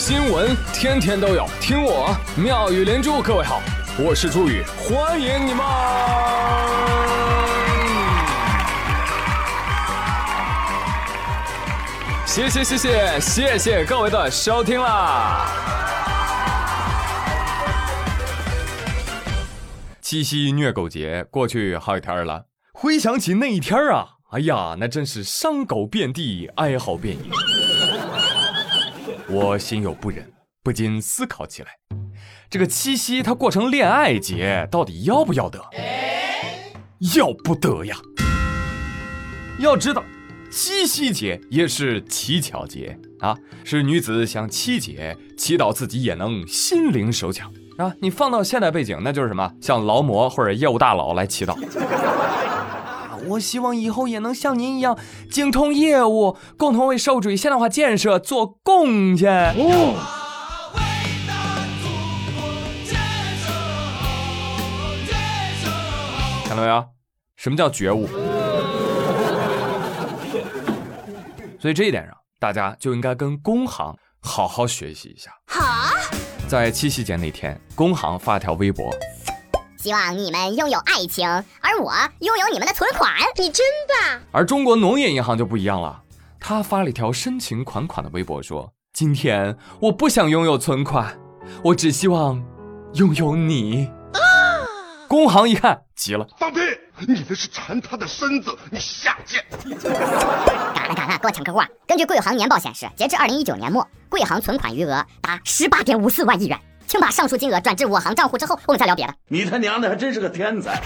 新闻天天都有，听我妙语连珠。各位好，我是朱宇，欢迎你们！谢谢谢谢谢谢各位的收听啦！七夕虐狗节过去好几天了，回想起那一天啊，哎呀，那真是伤狗遍地，哀嚎遍野。我心有不忍，不禁思考起来：这个七夕它过成恋爱节，到底要不要得？要不得呀！要知道，七夕节也是乞巧节啊，是女子向七姐祈祷自己也能心灵手巧啊。你放到现代背景，那就是什么？向劳模或者业务大佬来祈祷。我希望以后也能像您一样精通业务，共同为社会主义现代化建设做贡献。哦，看到没有？什么叫觉悟？所以这一点上，大家就应该跟工行好好学习一下。好，在七夕节那天，工行发条微博。希望你们拥有爱情，而我拥有你们的存款。你真棒！而中国农业银行就不一样了，他发了一条深情款款的微博，说：“今天我不想拥有存款，我只希望拥有你。”啊！工行一看急了：“放屁！你这是馋他的身子，你下贱！”赶了赶了，给我抢客户！根据贵行年报显示，截至二零一九年末，贵行存款余额达十八点五四万亿元。请把上述金额转至我行账户之后，我们再聊别的。你他娘的还真是个天才！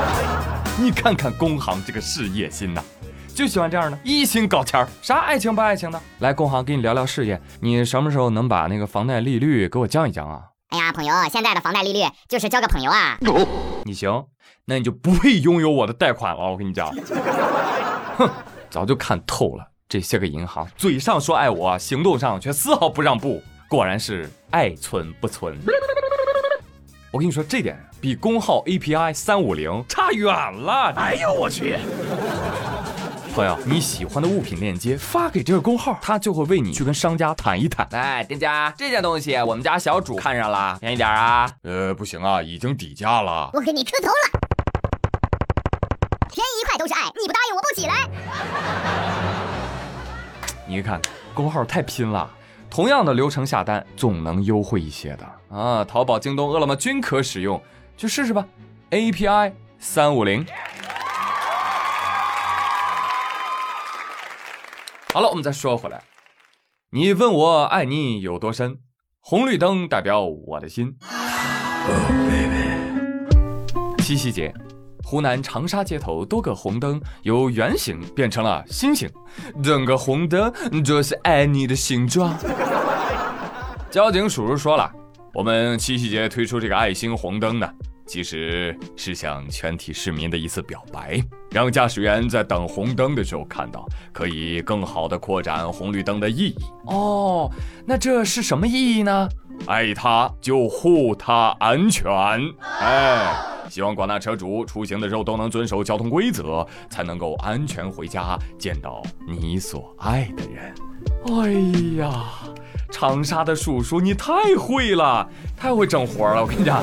你看看工行这个事业心呐，就喜欢这样的，一心搞钱儿，啥爱情不爱情的。来，工行跟你聊聊事业，你什么时候能把那个房贷利率给我降一降啊？哎呀，朋友，现在的房贷利率就是交个朋友啊。你行，那你就不配拥有我的贷款了。我跟你讲，哼，早就看透了这些个银行，嘴上说爱我，行动上却丝毫不让步。果然是爱存不存。我跟你说，这点比工号 API 三五零差远了。哎呦我去！朋友，你喜欢的物品链接发给这个工号，他就会为你去跟商家谈一谈。来，店家，这件东西我们家小主看上了，便宜点啊？呃，不行啊，已经底价了。我给你磕头了。便宜一块都是爱，你不答应我不起来。你看，工号太拼了。同样的流程下单，总能优惠一些的啊！淘宝、京东、饿了么均可使用，去试试吧。API 三五零。好了，我们再说回来，你问我爱你有多深？红绿灯代表我的心。七夕节。湖南长沙街头多个红灯由圆形变成了心形，整个红灯就是爱你的形状。交警叔叔说了，我们七夕节推出这个爱心红灯呢，其实是向全体市民的一次表白，让驾驶员在等红灯的时候看到，可以更好的扩展红绿灯的意义。哦，那这是什么意义呢？爱他就护他安全，哎。希望广大车主出行的时候都能遵守交通规则，才能够安全回家，见到你所爱的人。哎呀，长沙的叔叔你太会了，太会整活了！我跟你讲，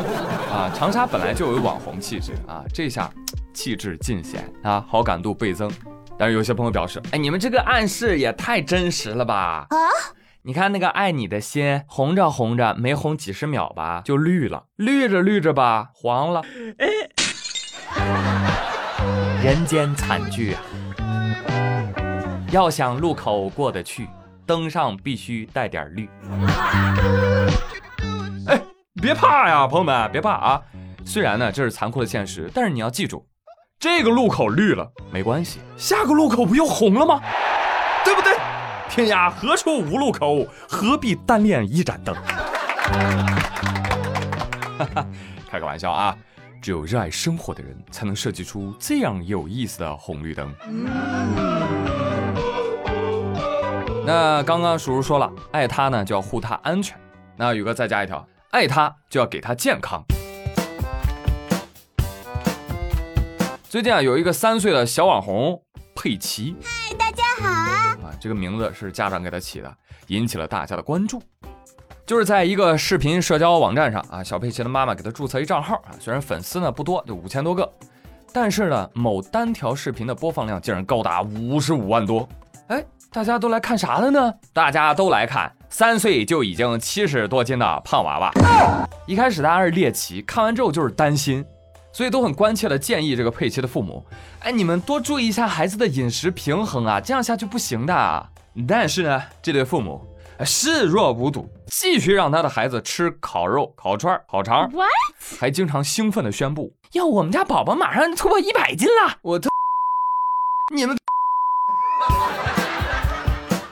啊，长沙本来就有网红气质啊，这下气质尽显啊，好感度倍增。但是有些朋友表示，哎，你们这个暗示也太真实了吧？啊？你看那个爱你的心红着红着，没红几十秒吧，就绿了，绿着绿着吧，黄了。哎，人间惨剧啊！要想路口过得去，灯上必须带点绿。哎，别怕呀，朋友们，别怕啊！虽然呢这是残酷的现实，但是你要记住，这个路口绿了没关系，下个路口不又红了吗？天涯何处无路口，何必单恋一盏灯？开个玩笑啊！只有热爱生活的人，才能设计出这样有意思的红绿灯。那刚刚叔叔说了，爱他呢就要护他安全。那宇哥再加一条，爱他就要给他健康。最近啊，有一个三岁的小网红佩奇。这个名字是家长给他起的，引起了大家的关注。就是在一个视频社交网站上啊，小佩奇的妈妈给他注册一账号啊，虽然粉丝呢不多，就五千多个，但是呢，某单条视频的播放量竟然高达五十五万多。哎，大家都来看啥了呢？大家都来看三岁就已经七十多斤的胖娃娃。一开始大家是猎奇，看完之后就是担心，所以都很关切的建议这个佩奇的父母，哎，你们多注意一下孩子的饮食平衡啊，这样下去不行的。但是呢，这对父母。视若无睹，继续让他的孩子吃烤肉、烤串、烤肠，还经常兴奋的宣布：“要我们家宝宝马上突破一百斤了！”我特，你们，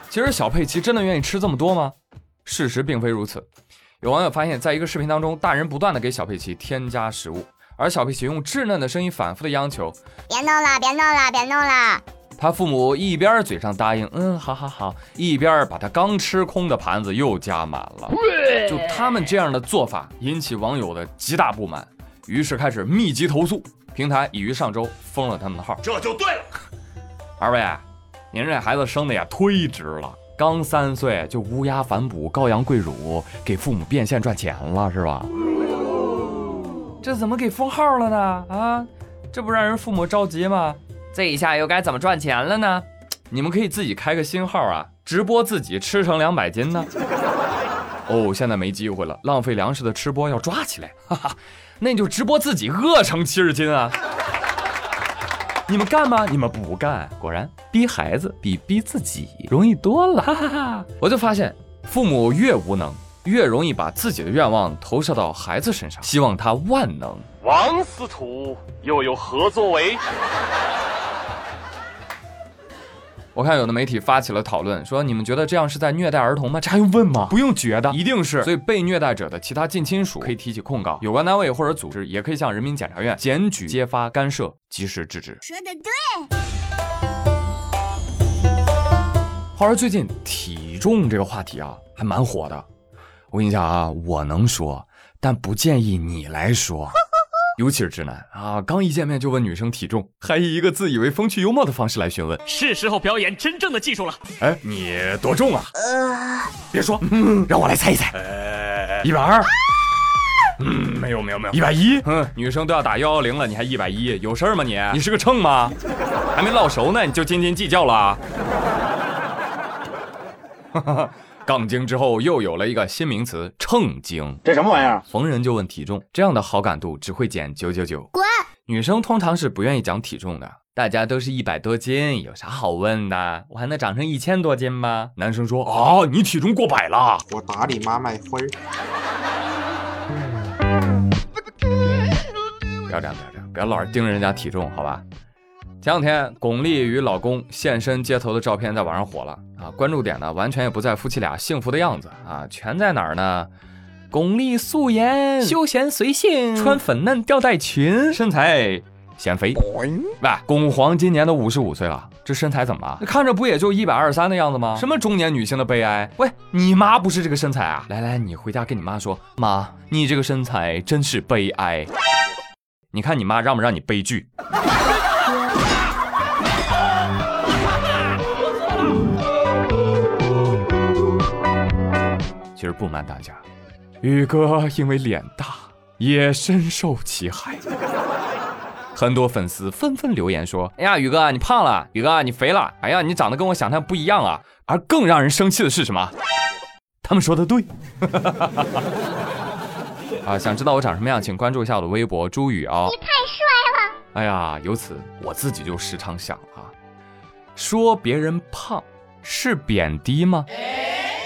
其实小佩奇真的愿意吃这么多吗？事实并非如此。有网友发现，在一个视频当中，大人不断的给小佩奇添加食物，而小佩奇用稚嫩的声音反复的央求：“别弄了，别弄了，别弄了。”他父母一边嘴上答应，嗯，好好好，一边把他刚吃空的盘子又加满了。就他们这样的做法，引起网友的极大不满，于是开始密集投诉。平台已于上周封了他们的号。这就对了。二位，您这孩子生的也忒值了，刚三岁就乌鸦反哺、羔羊跪乳，给父母变现赚钱了是吧？这怎么给封号了呢？啊，这不让人父母着急吗？这一下又该怎么赚钱了呢？你们可以自己开个新号啊，直播自己吃成两百斤呢。哦，现在没机会了，浪费粮食的吃播要抓起来，哈哈，那你就直播自己饿成七十斤啊。你们干吗？你们不干。果然，逼孩子比逼自己容易多了。哈哈哈！我就发现，父母越无能，越容易把自己的愿望投射到孩子身上，希望他万能。王司徒又有何作为？我看有的媒体发起了讨论，说你们觉得这样是在虐待儿童吗？这还用问吗？不用觉得，一定是。所以被虐待者的其他近亲属可以提起控告，有关单位或者组织也可以向人民检察院检举揭发干涉，及时制止。说的对。话说最近体重这个话题啊，还蛮火的。我跟你讲啊，我能说，但不建议你来说。尤其是直男啊，刚一见面就问女生体重，还以一个自以为风趣幽默的方式来询问。是时候表演真正的技术了。哎，你多重啊？呃，别说，让我来猜一猜。呃，一百二。嗯，没有没有没有，一百一。嗯，女生都要打幺幺零了，你还一百一？有事儿吗你？你是个秤吗？还没烙熟呢，你就斤斤计较了？哈哈。杠精之后又有了一个新名词“秤精”，这什么玩意儿？逢人就问体重，这样的好感度只会减九九九。滚！女生通常是不愿意讲体重的，大家都是一百多斤，有啥好问的？我还能长成一千多斤吗？男生说啊，你体重过百了，我打你妈卖分。不要这样，不要这样，不要老是盯着人家体重，好吧？前两天，巩俐与老公现身街头的照片在网上火了啊！关注点呢，完全也不在夫妻俩幸福的样子啊，全在哪儿呢？巩俐素颜，休闲随性，穿粉嫩吊带裙，身材显肥。喂，巩皇今年都五十五岁了，这身材怎么了？看着不也就一百二十三的样子吗？什么中年女性的悲哀？喂，你妈不是这个身材啊？来来，你回家跟你妈说，妈，你这个身材真是悲哀。你看你妈让不让你悲剧？实不瞒大家，宇哥因为脸大也深受其害。很多粉丝纷纷留言说：“哎呀，宇哥你胖了，宇哥你肥了，哎呀你长得跟我想象不一样啊！”而更让人生气的是什么？他们说的对。啊，想知道我长什么样，请关注一下我的微博朱宇啊。你太帅了！哎呀，由此我自己就时常想啊，说别人胖是贬低吗？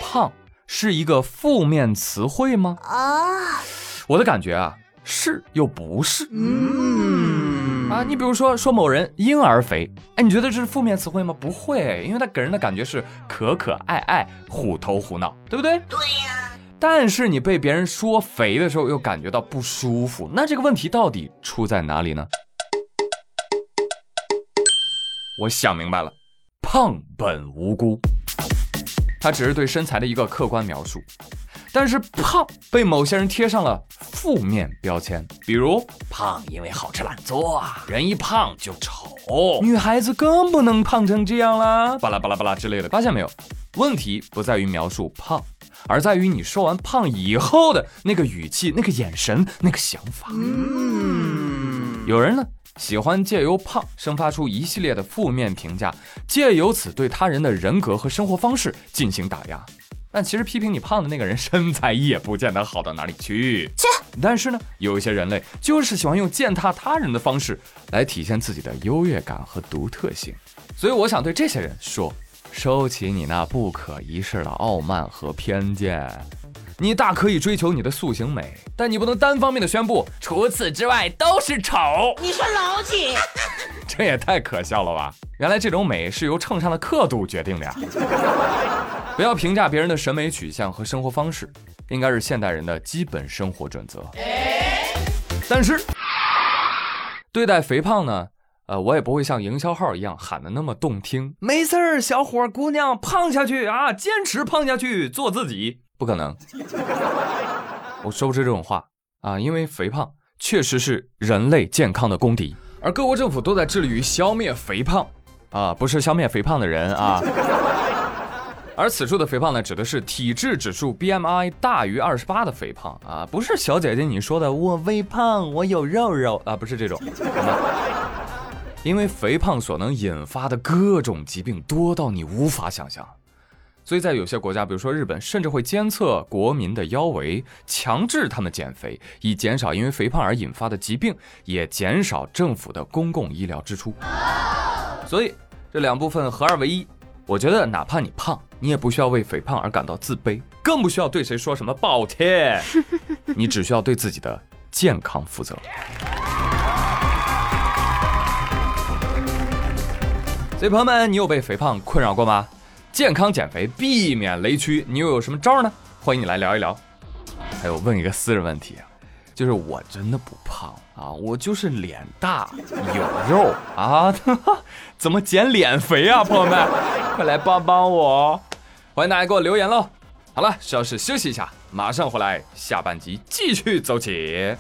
胖。是一个负面词汇吗？啊，我的感觉啊，是又不是。嗯啊，你比如说说某人婴儿肥，哎，你觉得这是负面词汇吗？不会，因为他给人的感觉是可可爱爱、虎头虎脑，对不对？对呀。但是你被别人说肥的时候，又感觉到不舒服，那这个问题到底出在哪里呢？我想明白了，胖本无辜。它只是对身材的一个客观描述，但是胖被某些人贴上了负面标签，比如胖因为好吃懒做啊，人一胖就丑，女孩子更不能胖成这样啦，巴拉巴拉巴拉之类的。发现没有？问题不在于描述胖，而在于你说完胖以后的那个语气、那个眼神、那个想法。嗯有人呢喜欢借由胖生发出一系列的负面评价，借由此对他人的人格和生活方式进行打压。但其实批评你胖的那个人身材也不见得好到哪里去。切！但是呢，有一些人类就是喜欢用践踏他人的方式来体现自己的优越感和独特性。所以我想对这些人说：收起你那不可一世的傲慢和偏见。你大可以追求你的塑形美，但你不能单方面的宣布除此之外都是丑。你说老几？这也太可笑了吧！原来这种美是由秤上的刻度决定的呀。不要评价别人的审美取向和生活方式，应该是现代人的基本生活准则。但是，对待肥胖呢，呃，我也不会像营销号一样喊的那么动听。没事儿，小伙姑娘，胖下去啊，坚持胖下去，做自己，不可能。我说不出这种话啊，因为肥胖确实是人类健康的公敌，而各国政府都在致力于消灭肥胖啊，不是消灭肥胖的人啊。而此处的肥胖呢，指的是体质指数 BMI 大于二十八的肥胖啊，不是小姐姐你说的我微胖，我有肉肉啊，不是这种。因为肥胖所能引发的各种疾病多到你无法想象，所以在有些国家，比如说日本，甚至会监测国民的腰围，强制他们减肥，以减少因为肥胖而引发的疾病，也减少政府的公共医疗支出。所以这两部分合二为一。我觉得哪怕你胖，你也不需要为肥胖而感到自卑，更不需要对谁说什么抱歉。你只需要对自己的健康负责。所以朋友们，你有被肥胖困扰过吗？健康减肥，避免雷区，你又有什么招呢？欢迎你来聊一聊。还有问一个私人问题啊。就是我真的不胖啊，我就是脸大有肉啊，怎么减脸肥啊？朋友们，快来帮帮我！欢迎大家给我留言喽。好了，稍事休息一下，马上回来，下半集继续走起。